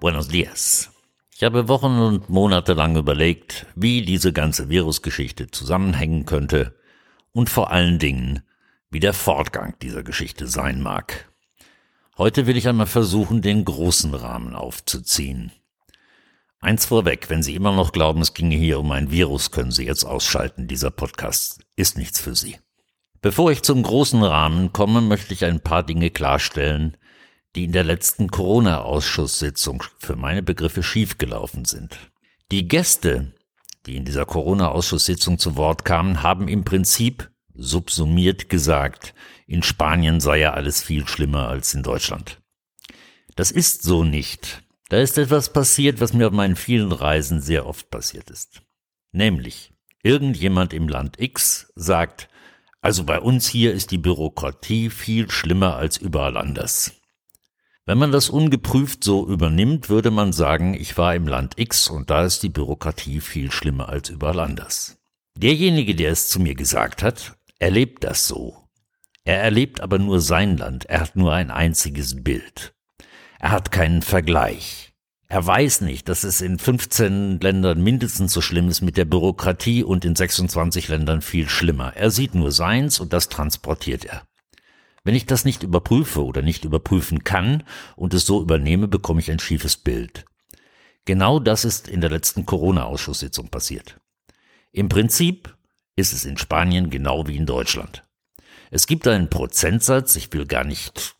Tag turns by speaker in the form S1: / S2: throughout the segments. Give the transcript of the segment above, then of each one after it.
S1: Buenos dias. Ich habe Wochen und Monate lang überlegt, wie diese ganze Virusgeschichte zusammenhängen könnte und vor allen Dingen, wie der Fortgang dieser Geschichte sein mag. Heute will ich einmal versuchen, den großen Rahmen aufzuziehen. Eins vorweg, wenn Sie immer noch glauben, es ginge hier um ein Virus, können Sie jetzt ausschalten. Dieser Podcast ist nichts für Sie. Bevor ich zum großen Rahmen komme, möchte ich ein paar Dinge klarstellen, die in der letzten Corona-Ausschusssitzung für meine Begriffe schiefgelaufen sind. Die Gäste, die in dieser Corona-Ausschusssitzung zu Wort kamen, haben im Prinzip subsumiert gesagt, in Spanien sei ja alles viel schlimmer als in Deutschland. Das ist so nicht. Da ist etwas passiert, was mir auf meinen vielen Reisen sehr oft passiert ist. Nämlich, irgendjemand im Land X sagt, also bei uns hier ist die Bürokratie viel schlimmer als überall anders. Wenn man das ungeprüft so übernimmt, würde man sagen, ich war im Land X und da ist die Bürokratie viel schlimmer als überall anders. Derjenige, der es zu mir gesagt hat, erlebt das so. Er erlebt aber nur sein Land, er hat nur ein einziges Bild. Er hat keinen Vergleich. Er weiß nicht, dass es in 15 Ländern mindestens so schlimm ist mit der Bürokratie und in 26 Ländern viel schlimmer. Er sieht nur seins und das transportiert er. Wenn ich das nicht überprüfe oder nicht überprüfen kann und es so übernehme, bekomme ich ein schiefes Bild. Genau das ist in der letzten Corona-Ausschusssitzung passiert. Im Prinzip ist es in Spanien genau wie in Deutschland. Es gibt einen Prozentsatz, ich will gar nicht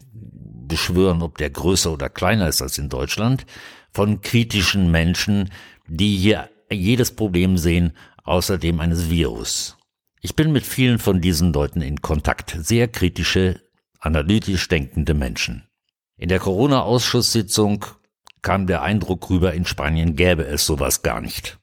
S1: beschwören, ob der größer oder kleiner ist als in Deutschland, von kritischen Menschen, die hier jedes Problem sehen, außerdem eines Virus. Ich bin mit vielen von diesen Leuten in Kontakt, sehr kritische analytisch denkende Menschen. In der Corona-Ausschusssitzung kam der Eindruck rüber, in Spanien gäbe es sowas gar nicht.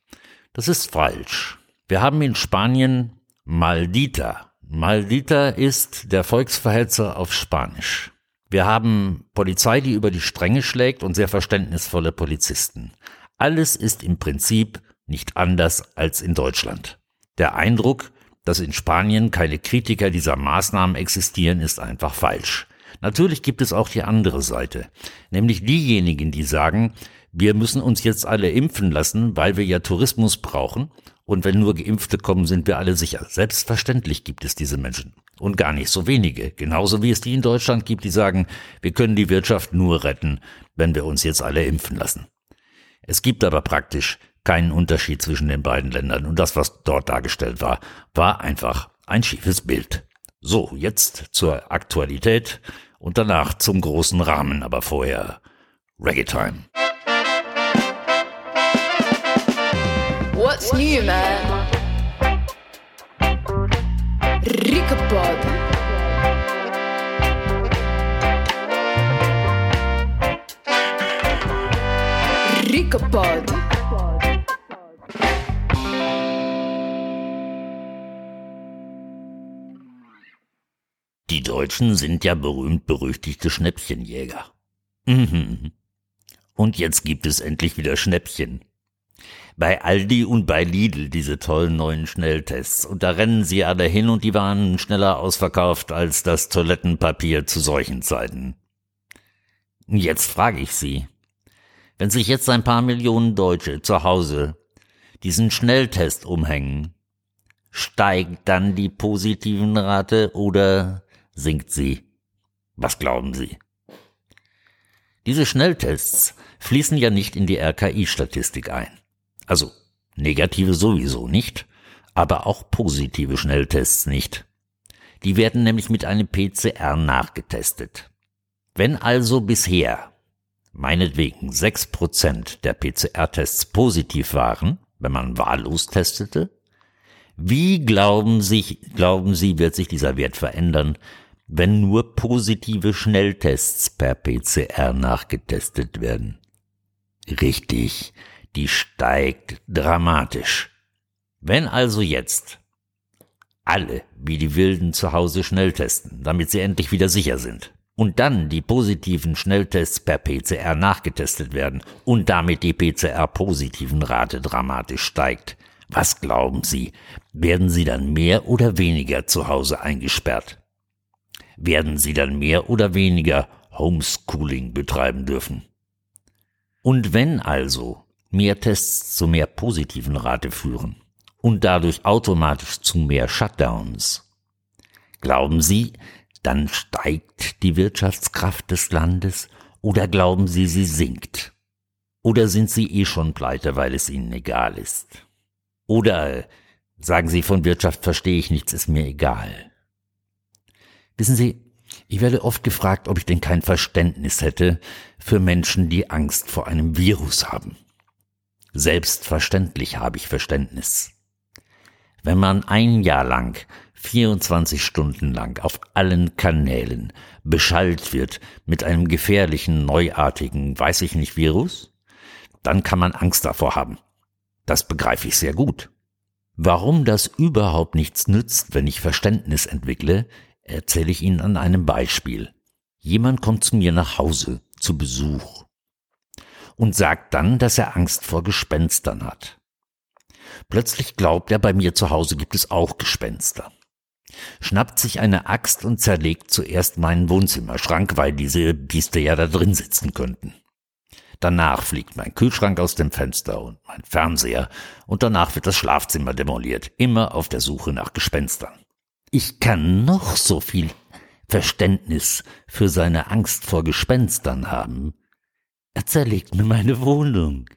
S1: Das ist falsch. Wir haben in Spanien Maldita. Maldita ist der Volksverhetzer auf Spanisch. Wir haben Polizei, die über die Stränge schlägt und sehr verständnisvolle Polizisten. Alles ist im Prinzip nicht anders als in Deutschland. Der Eindruck, dass in Spanien keine Kritiker dieser Maßnahmen existieren, ist einfach falsch. Natürlich gibt es auch die andere Seite, nämlich diejenigen, die sagen, wir müssen uns jetzt alle impfen lassen, weil wir ja Tourismus brauchen und wenn nur Geimpfte kommen, sind wir alle sicher. Selbstverständlich gibt es diese Menschen und gar nicht so wenige, genauso wie es die in Deutschland gibt, die sagen, wir können die Wirtschaft nur retten, wenn wir uns jetzt alle impfen lassen. Es gibt aber praktisch keinen Unterschied zwischen den beiden Ländern. Und das, was dort dargestellt war, war einfach ein schiefes Bild. So, jetzt zur Aktualität und danach zum großen Rahmen, aber vorher Reggae Time. What's new, man? Rickapod. Rickapod. Die Deutschen sind ja berühmt-berüchtigte Schnäppchenjäger. Mhm. Und jetzt gibt es endlich wieder Schnäppchen. Bei Aldi und bei Lidl diese tollen neuen Schnelltests. Und da rennen sie alle hin und die waren schneller ausverkauft als das Toilettenpapier zu solchen Zeiten. Jetzt frage ich Sie, wenn sich jetzt ein paar Millionen Deutsche zu Hause diesen Schnelltest umhängen, steigt dann die positiven Rate oder singt sie. Was glauben Sie? Diese Schnelltests fließen ja nicht in die RKI-Statistik ein. Also negative sowieso nicht, aber auch positive Schnelltests nicht. Die werden nämlich mit einem PCR nachgetestet. Wenn also bisher meinetwegen sechs Prozent der PCR-Tests positiv waren, wenn man wahllos testete, wie glauben, Sie, glauben Sie, wird sich dieser Wert verändern, wenn nur positive Schnelltests per PCR nachgetestet werden. Richtig, die steigt dramatisch. Wenn also jetzt alle wie die Wilden zu Hause schnell testen, damit sie endlich wieder sicher sind, und dann die positiven Schnelltests per PCR nachgetestet werden und damit die PCR-positiven Rate dramatisch steigt, was glauben Sie, werden Sie dann mehr oder weniger zu Hause eingesperrt? Werden Sie dann mehr oder weniger Homeschooling betreiben dürfen? Und wenn also mehr Tests zu mehr positiven Rate führen und dadurch automatisch zu mehr Shutdowns, glauben Sie, dann steigt die Wirtschaftskraft des Landes oder glauben Sie, sie sinkt? Oder sind Sie eh schon pleite, weil es Ihnen egal ist? Oder sagen Sie, von Wirtschaft verstehe ich nichts, ist mir egal. Wissen Sie, ich werde oft gefragt, ob ich denn kein Verständnis hätte für Menschen, die Angst vor einem Virus haben. Selbstverständlich habe ich Verständnis. Wenn man ein Jahr lang 24 Stunden lang auf allen Kanälen beschallt wird mit einem gefährlichen, neuartigen, weiß ich nicht, Virus, dann kann man Angst davor haben. Das begreife ich sehr gut. Warum das überhaupt nichts nützt, wenn ich Verständnis entwickle, erzähle ich Ihnen an einem Beispiel. Jemand kommt zu mir nach Hause zu Besuch und sagt dann, dass er Angst vor Gespenstern hat. Plötzlich glaubt er, bei mir zu Hause gibt es auch Gespenster. Schnappt sich eine Axt und zerlegt zuerst meinen Wohnzimmerschrank, weil diese Bieste ja da drin sitzen könnten. Danach fliegt mein Kühlschrank aus dem Fenster und mein Fernseher und danach wird das Schlafzimmer demoliert, immer auf der Suche nach Gespenstern. Ich kann noch so viel Verständnis für seine Angst vor Gespenstern haben. Er zerlegt mir meine Wohnung.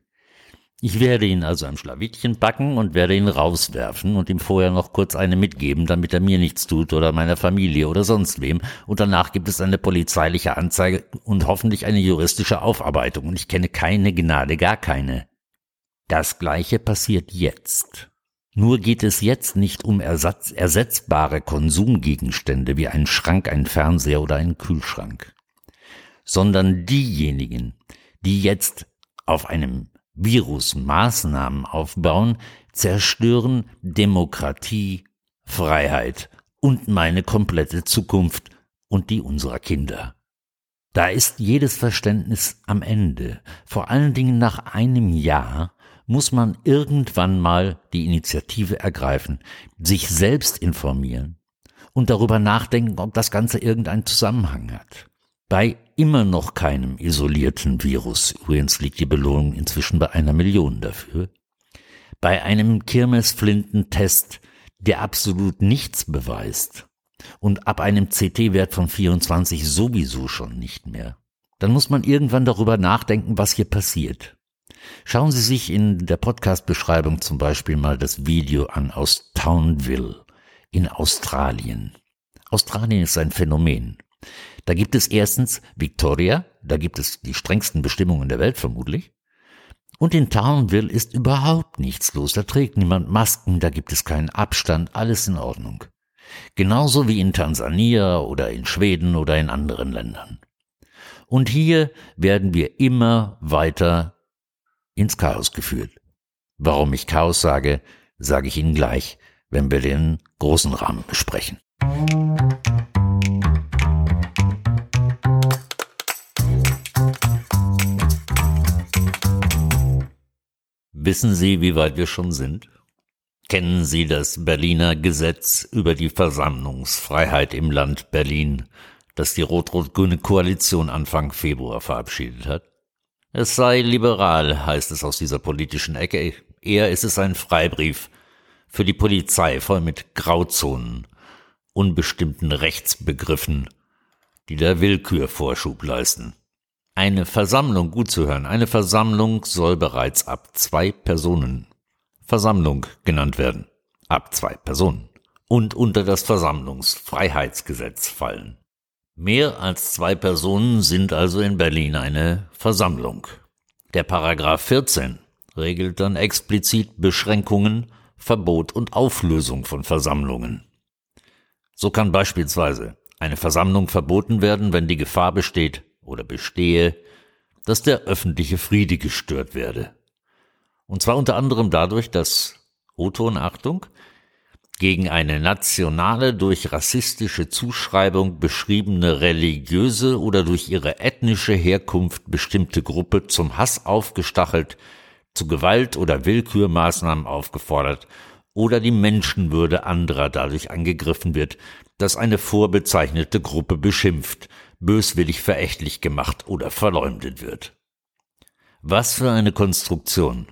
S1: Ich werde ihn also am Schlawittchen packen und werde ihn rauswerfen und ihm vorher noch kurz eine mitgeben, damit er mir nichts tut oder meiner Familie oder sonst wem. Und danach gibt es eine polizeiliche Anzeige und hoffentlich eine juristische Aufarbeitung. Und ich kenne keine Gnade, gar keine. Das gleiche passiert jetzt. Nur geht es jetzt nicht um Ersatz, ersetzbare Konsumgegenstände wie ein Schrank, ein Fernseher oder ein Kühlschrank, sondern diejenigen, die jetzt auf einem Virus Maßnahmen aufbauen, zerstören Demokratie, Freiheit und meine komplette Zukunft und die unserer Kinder. Da ist jedes Verständnis am Ende. Vor allen Dingen nach einem Jahr muss man irgendwann mal die Initiative ergreifen, sich selbst informieren und darüber nachdenken, ob das Ganze irgendeinen Zusammenhang hat. Bei immer noch keinem isolierten Virus, übrigens liegt die Belohnung inzwischen bei einer Million dafür, bei einem Kirmesflintentest, der absolut nichts beweist und ab einem CT-Wert von 24 sowieso schon nicht mehr, dann muss man irgendwann darüber nachdenken, was hier passiert. Schauen Sie sich in der Podcast-Beschreibung zum Beispiel mal das Video an aus Townville in Australien. Australien ist ein Phänomen. Da gibt es erstens Victoria, da gibt es die strengsten Bestimmungen der Welt vermutlich. Und in Townville ist überhaupt nichts los. Da trägt niemand Masken, da gibt es keinen Abstand, alles in Ordnung. Genauso wie in Tansania oder in Schweden oder in anderen Ländern. Und hier werden wir immer weiter ins Chaos geführt. Warum ich Chaos sage, sage ich Ihnen gleich, wenn wir den großen Rahmen besprechen. Wissen Sie, wie weit wir schon sind? Kennen Sie das Berliner Gesetz über die Versammlungsfreiheit im Land Berlin, das die rot-rot-grüne Koalition Anfang Februar verabschiedet hat? Es sei liberal, heißt es aus dieser politischen Ecke. Eher ist es ein Freibrief für die Polizei voll mit Grauzonen, unbestimmten Rechtsbegriffen, die der Willkür Vorschub leisten. Eine Versammlung, gut zu hören, eine Versammlung soll bereits ab zwei Personen Versammlung genannt werden. Ab zwei Personen. Und unter das Versammlungsfreiheitsgesetz fallen. Mehr als zwei Personen sind also in Berlin eine Versammlung. Der Paragraph 14 regelt dann explizit Beschränkungen, Verbot und Auflösung von Versammlungen. So kann beispielsweise eine Versammlung verboten werden, wenn die Gefahr besteht, oder bestehe, dass der öffentliche Friede gestört werde. Und zwar unter anderem dadurch, dass, O-Ton Achtung, gegen eine nationale, durch rassistische Zuschreibung beschriebene religiöse oder durch ihre ethnische Herkunft bestimmte Gruppe zum Hass aufgestachelt, zu Gewalt oder Willkürmaßnahmen aufgefordert oder die Menschenwürde anderer dadurch angegriffen wird, dass eine vorbezeichnete Gruppe beschimpft, böswillig verächtlich gemacht oder verleumdet wird. Was für eine Konstruktion.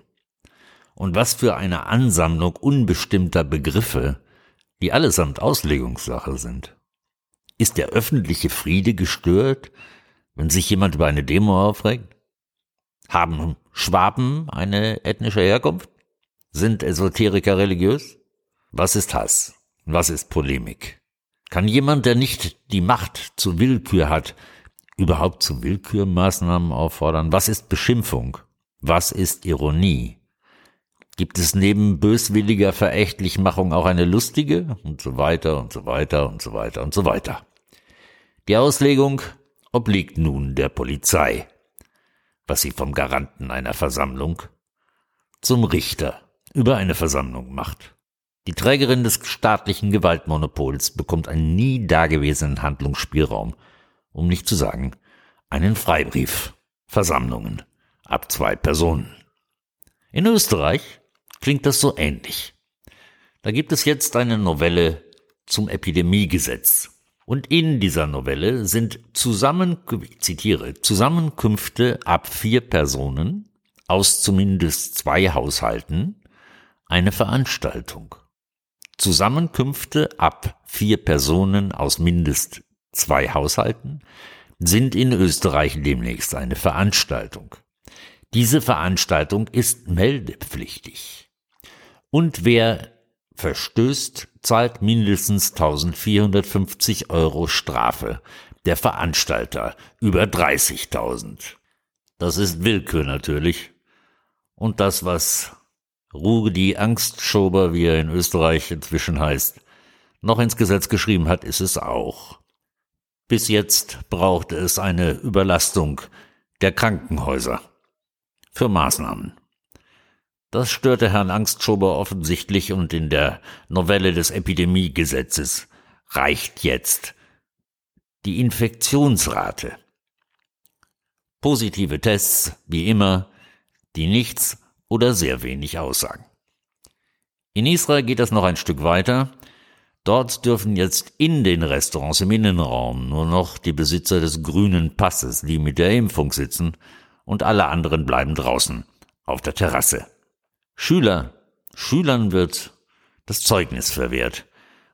S1: Und was für eine Ansammlung unbestimmter Begriffe, die allesamt Auslegungssache sind. Ist der öffentliche Friede gestört, wenn sich jemand über eine Demo aufregt? Haben Schwaben eine ethnische Herkunft? Sind Esoteriker religiös? Was ist Hass? Was ist Polemik? Kann jemand, der nicht die Macht zur Willkür hat, überhaupt zu Willkürmaßnahmen auffordern? Was ist Beschimpfung? Was ist Ironie? Gibt es neben böswilliger Verächtlichmachung auch eine lustige? Und so weiter und so weiter und so weiter und so weiter. Die Auslegung obliegt nun der Polizei, was sie vom Garanten einer Versammlung zum Richter über eine Versammlung macht. Die Trägerin des staatlichen Gewaltmonopols bekommt einen nie dagewesenen Handlungsspielraum, um nicht zu sagen einen Freibrief. Versammlungen ab zwei Personen. In Österreich klingt das so ähnlich. Da gibt es jetzt eine Novelle zum Epidemiegesetz. Und in dieser Novelle sind zusammen, ich zitiere, Zusammenkünfte ab vier Personen aus zumindest zwei Haushalten eine Veranstaltung. Zusammenkünfte ab vier Personen aus mindest zwei Haushalten sind in Österreich demnächst eine Veranstaltung. Diese Veranstaltung ist meldepflichtig. Und wer verstößt, zahlt mindestens 1450 Euro Strafe. Der Veranstalter über 30.000. Das ist Willkür natürlich. Und das, was Rudi Angstschober, wie er in Österreich inzwischen heißt, noch ins Gesetz geschrieben hat, ist es auch. Bis jetzt brauchte es eine Überlastung der Krankenhäuser für Maßnahmen. Das störte Herrn Angstschober offensichtlich und in der Novelle des Epidemiegesetzes reicht jetzt die Infektionsrate. Positive Tests, wie immer, die nichts oder sehr wenig aussagen. In Israel geht das noch ein Stück weiter. Dort dürfen jetzt in den Restaurants im Innenraum nur noch die Besitzer des grünen Passes, die mit der Impfung sitzen, und alle anderen bleiben draußen auf der Terrasse. Schüler, Schülern wird das Zeugnis verwehrt,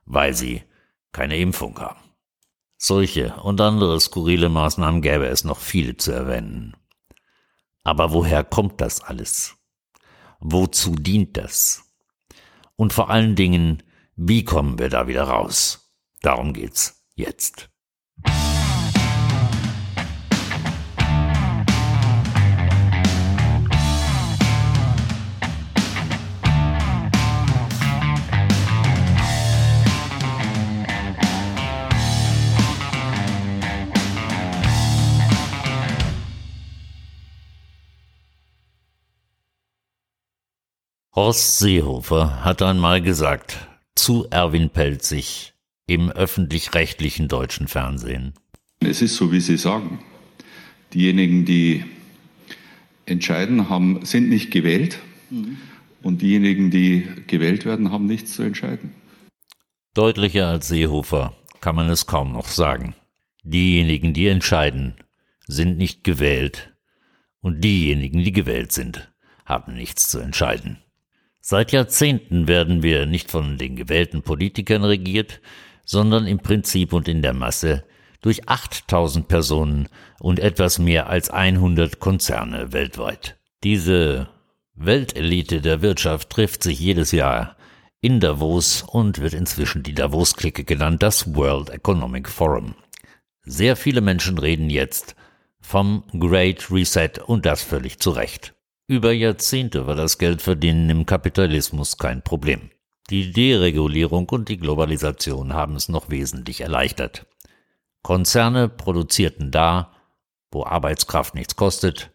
S1: weil sie keine Impfung haben. Solche und andere skurrile Maßnahmen gäbe es noch viele zu erwähnen. Aber woher kommt das alles? Wozu dient das? Und vor allen Dingen, wie kommen wir da wieder raus? Darum geht's jetzt. Horst Seehofer hat einmal gesagt zu Erwin Pelzig im öffentlich-rechtlichen deutschen Fernsehen.
S2: Es ist so, wie Sie sagen. Diejenigen, die entscheiden, haben, sind nicht gewählt mhm. und diejenigen, die gewählt werden, haben nichts zu entscheiden.
S1: Deutlicher als Seehofer kann man es kaum noch sagen. Diejenigen, die entscheiden, sind nicht gewählt und diejenigen, die gewählt sind, haben nichts zu entscheiden. Seit Jahrzehnten werden wir nicht von den gewählten Politikern regiert, sondern im Prinzip und in der Masse durch 8000 Personen und etwas mehr als 100 Konzerne weltweit. Diese Weltelite der Wirtschaft trifft sich jedes Jahr in Davos und wird inzwischen die Davos-Clique genannt, das World Economic Forum. Sehr viele Menschen reden jetzt vom Great Reset und das völlig zu Recht. Über Jahrzehnte war das Geldverdienen im Kapitalismus kein Problem. Die Deregulierung und die Globalisation haben es noch wesentlich erleichtert. Konzerne produzierten da, wo Arbeitskraft nichts kostet,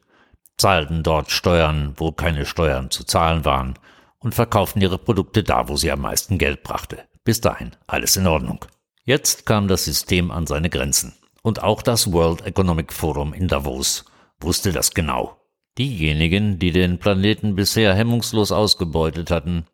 S1: zahlten dort Steuern, wo keine Steuern zu zahlen waren und verkauften ihre Produkte da, wo sie am meisten Geld brachte. Bis dahin alles in Ordnung. Jetzt kam das System an seine Grenzen. Und auch das World Economic Forum in Davos wusste das genau. Diejenigen, die den Planeten bisher hemmungslos ausgebeutet hatten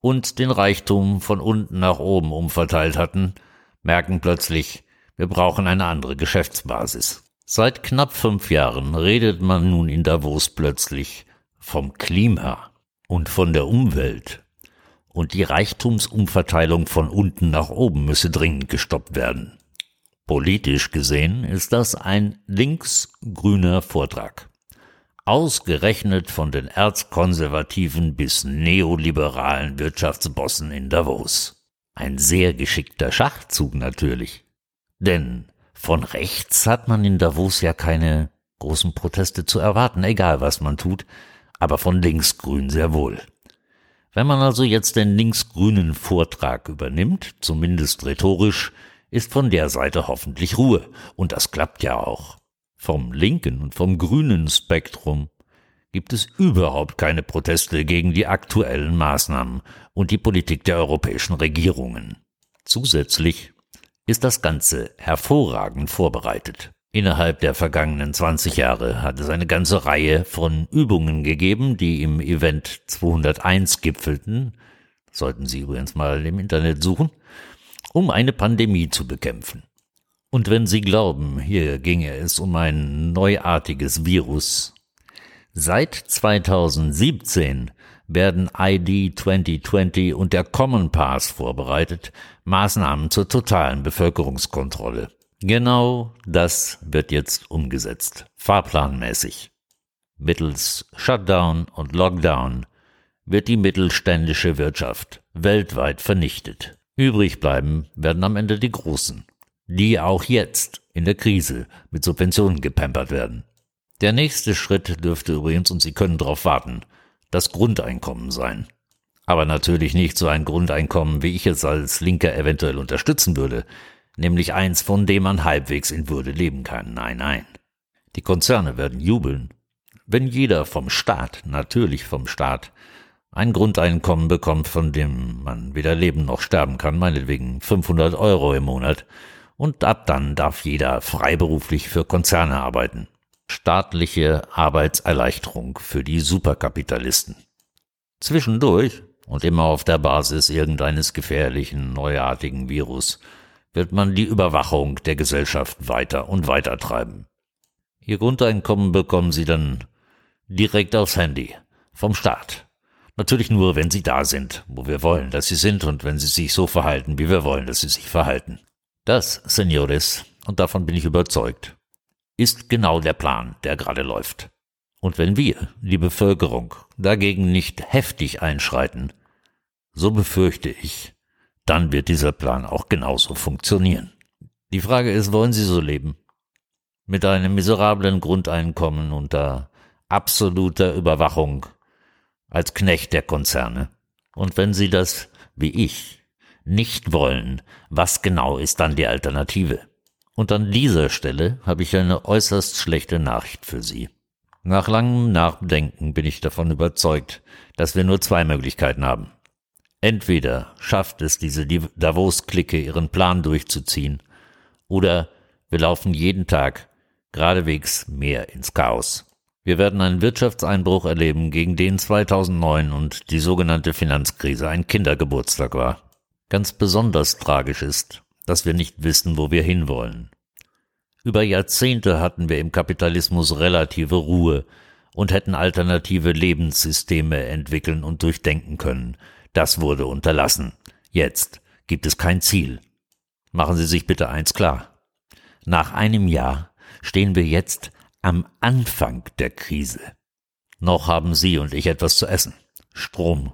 S1: und den Reichtum von unten nach oben umverteilt hatten, merken plötzlich, wir brauchen eine andere Geschäftsbasis. Seit knapp fünf Jahren redet man nun in Davos plötzlich vom Klima und von der Umwelt. Und die Reichtumsumverteilung von unten nach oben müsse dringend gestoppt werden. Politisch gesehen ist das ein linksgrüner Vortrag. Ausgerechnet von den erzkonservativen bis neoliberalen Wirtschaftsbossen in Davos. Ein sehr geschickter Schachzug natürlich. Denn von rechts hat man in Davos ja keine großen Proteste zu erwarten, egal was man tut, aber von linksgrün sehr wohl. Wenn man also jetzt den linksgrünen Vortrag übernimmt, zumindest rhetorisch, ist von der Seite hoffentlich Ruhe. Und das klappt ja auch. Vom linken und vom grünen Spektrum gibt es überhaupt keine Proteste gegen die aktuellen Maßnahmen und die Politik der europäischen Regierungen. Zusätzlich ist das Ganze hervorragend vorbereitet. Innerhalb der vergangenen 20 Jahre hat es eine ganze Reihe von Übungen gegeben, die im Event 201 gipfelten, sollten Sie übrigens mal im Internet suchen, um eine Pandemie zu bekämpfen. Und wenn Sie glauben, hier ginge es um ein neuartiges Virus, seit 2017 werden ID 2020 und der Common Pass vorbereitet, Maßnahmen zur totalen Bevölkerungskontrolle. Genau das wird jetzt umgesetzt, fahrplanmäßig. Mittels Shutdown und Lockdown wird die mittelständische Wirtschaft weltweit vernichtet. Übrig bleiben werden am Ende die Großen, die auch jetzt in der Krise mit Subventionen gepampert werden. Der nächste Schritt dürfte übrigens, und Sie können darauf warten, das Grundeinkommen sein. Aber natürlich nicht so ein Grundeinkommen, wie ich es als Linker eventuell unterstützen würde, nämlich eins, von dem man halbwegs in Würde leben kann. Nein, nein. Die Konzerne werden jubeln, wenn jeder vom Staat, natürlich vom Staat, ein Grundeinkommen bekommt, von dem man weder leben noch sterben kann, meinetwegen 500 Euro im Monat, und ab dann darf jeder freiberuflich für Konzerne arbeiten. Staatliche Arbeitserleichterung für die Superkapitalisten. Zwischendurch, und immer auf der Basis irgendeines gefährlichen, neuartigen Virus, wird man die Überwachung der Gesellschaft weiter und weiter treiben. Ihr Grundeinkommen bekommen Sie dann direkt aufs Handy vom Staat. Natürlich nur, wenn Sie da sind, wo wir wollen, dass Sie sind und wenn Sie sich so verhalten, wie wir wollen, dass Sie sich verhalten. Das, Senores, und davon bin ich überzeugt, ist genau der Plan, der gerade läuft. Und wenn wir, die Bevölkerung, dagegen nicht heftig einschreiten, so befürchte ich, dann wird dieser Plan auch genauso funktionieren. Die Frage ist, wollen Sie so leben? Mit einem miserablen Grundeinkommen unter absoluter Überwachung als Knecht der Konzerne? Und wenn Sie das, wie ich, nicht wollen, was genau ist dann die Alternative? Und an dieser Stelle habe ich eine äußerst schlechte Nachricht für Sie. Nach langem Nachdenken bin ich davon überzeugt, dass wir nur zwei Möglichkeiten haben. Entweder schafft es diese Davos-Clique, ihren Plan durchzuziehen, oder wir laufen jeden Tag geradewegs mehr ins Chaos. Wir werden einen Wirtschaftseinbruch erleben, gegen den 2009 und die sogenannte Finanzkrise ein Kindergeburtstag war. Ganz besonders tragisch ist, dass wir nicht wissen, wo wir hinwollen. Über Jahrzehnte hatten wir im Kapitalismus relative Ruhe und hätten alternative Lebenssysteme entwickeln und durchdenken können, das wurde unterlassen. Jetzt gibt es kein Ziel. Machen Sie sich bitte eins klar. Nach einem Jahr stehen wir jetzt am Anfang der Krise. Noch haben Sie und ich etwas zu essen, Strom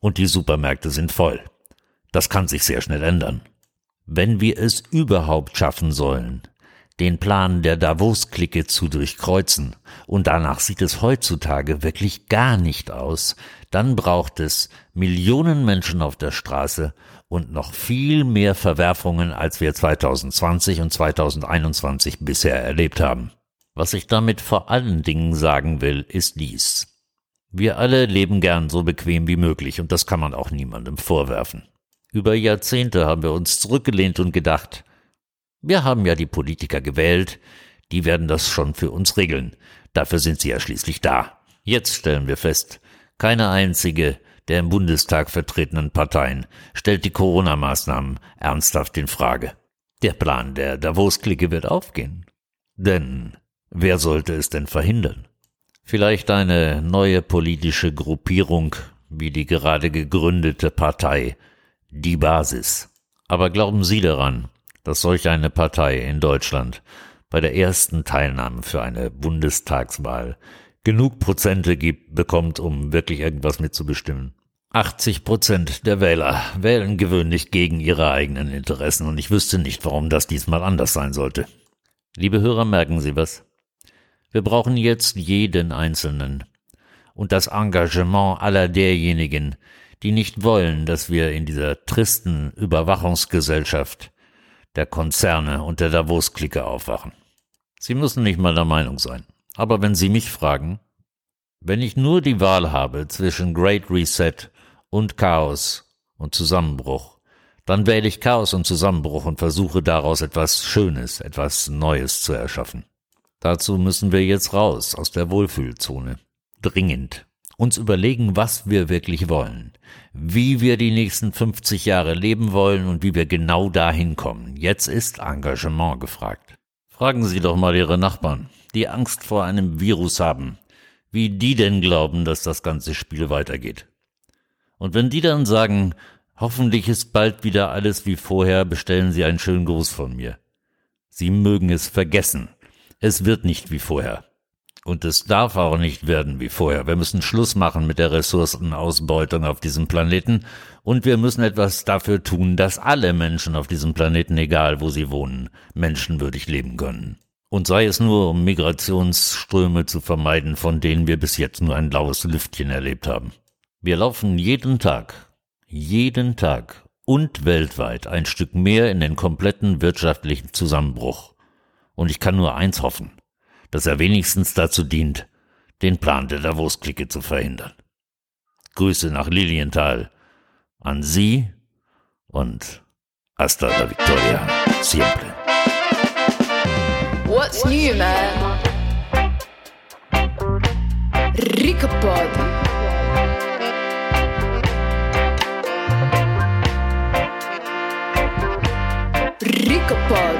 S1: und die Supermärkte sind voll. Das kann sich sehr schnell ändern. Wenn wir es überhaupt schaffen sollen, den Plan der Davos-Clique zu durchkreuzen, und danach sieht es heutzutage wirklich gar nicht aus, dann braucht es Millionen Menschen auf der Straße und noch viel mehr Verwerfungen, als wir 2020 und 2021 bisher erlebt haben. Was ich damit vor allen Dingen sagen will, ist dies. Wir alle leben gern so bequem wie möglich und das kann man auch niemandem vorwerfen. Über Jahrzehnte haben wir uns zurückgelehnt und gedacht, wir haben ja die Politiker gewählt, die werden das schon für uns regeln. Dafür sind sie ja schließlich da. Jetzt stellen wir fest, keine einzige der im Bundestag vertretenen Parteien stellt die Corona-Maßnahmen ernsthaft in Frage. Der Plan der Davos-Clique wird aufgehen. Denn wer sollte es denn verhindern? Vielleicht eine neue politische Gruppierung wie die gerade gegründete Partei, die Basis. Aber glauben Sie daran, dass solch eine Partei in Deutschland bei der ersten Teilnahme für eine Bundestagswahl genug Prozente gibt, bekommt, um wirklich irgendwas mitzubestimmen. 80 Prozent der Wähler wählen gewöhnlich gegen ihre eigenen Interessen und ich wüsste nicht, warum das diesmal anders sein sollte. Liebe Hörer, merken Sie was? Wir brauchen jetzt jeden Einzelnen und das Engagement aller derjenigen, die nicht wollen, dass wir in dieser tristen Überwachungsgesellschaft der Konzerne und der Davos-Clique aufwachen. Sie müssen nicht mal der Meinung sein. Aber wenn Sie mich fragen, wenn ich nur die Wahl habe zwischen Great Reset und Chaos und Zusammenbruch, dann wähle ich Chaos und Zusammenbruch und versuche daraus etwas Schönes, etwas Neues zu erschaffen. Dazu müssen wir jetzt raus aus der Wohlfühlzone. Dringend. Uns überlegen, was wir wirklich wollen. Wie wir die nächsten 50 Jahre leben wollen und wie wir genau dahin kommen. Jetzt ist Engagement gefragt. Fragen Sie doch mal Ihre Nachbarn, die Angst vor einem Virus haben, wie die denn glauben, dass das ganze Spiel weitergeht. Und wenn die dann sagen, hoffentlich ist bald wieder alles wie vorher, bestellen Sie einen schönen Gruß von mir. Sie mögen es vergessen. Es wird nicht wie vorher. Und es darf auch nicht werden wie vorher. Wir müssen Schluss machen mit der Ressourcenausbeutung auf diesem Planeten und wir müssen etwas dafür tun, dass alle Menschen auf diesem Planeten, egal wo sie wohnen, menschenwürdig leben können. Und sei es nur, um Migrationsströme zu vermeiden, von denen wir bis jetzt nur ein blaues Lüftchen erlebt haben. Wir laufen jeden Tag, jeden Tag und weltweit ein Stück mehr in den kompletten wirtschaftlichen Zusammenbruch. Und ich kann nur eins hoffen dass er wenigstens dazu dient, den Plan der Davos-Clique zu verhindern. Grüße nach Lilienthal an Sie und hasta la victoria siempre.
S3: What's new, man? Ricapod. Ricapod.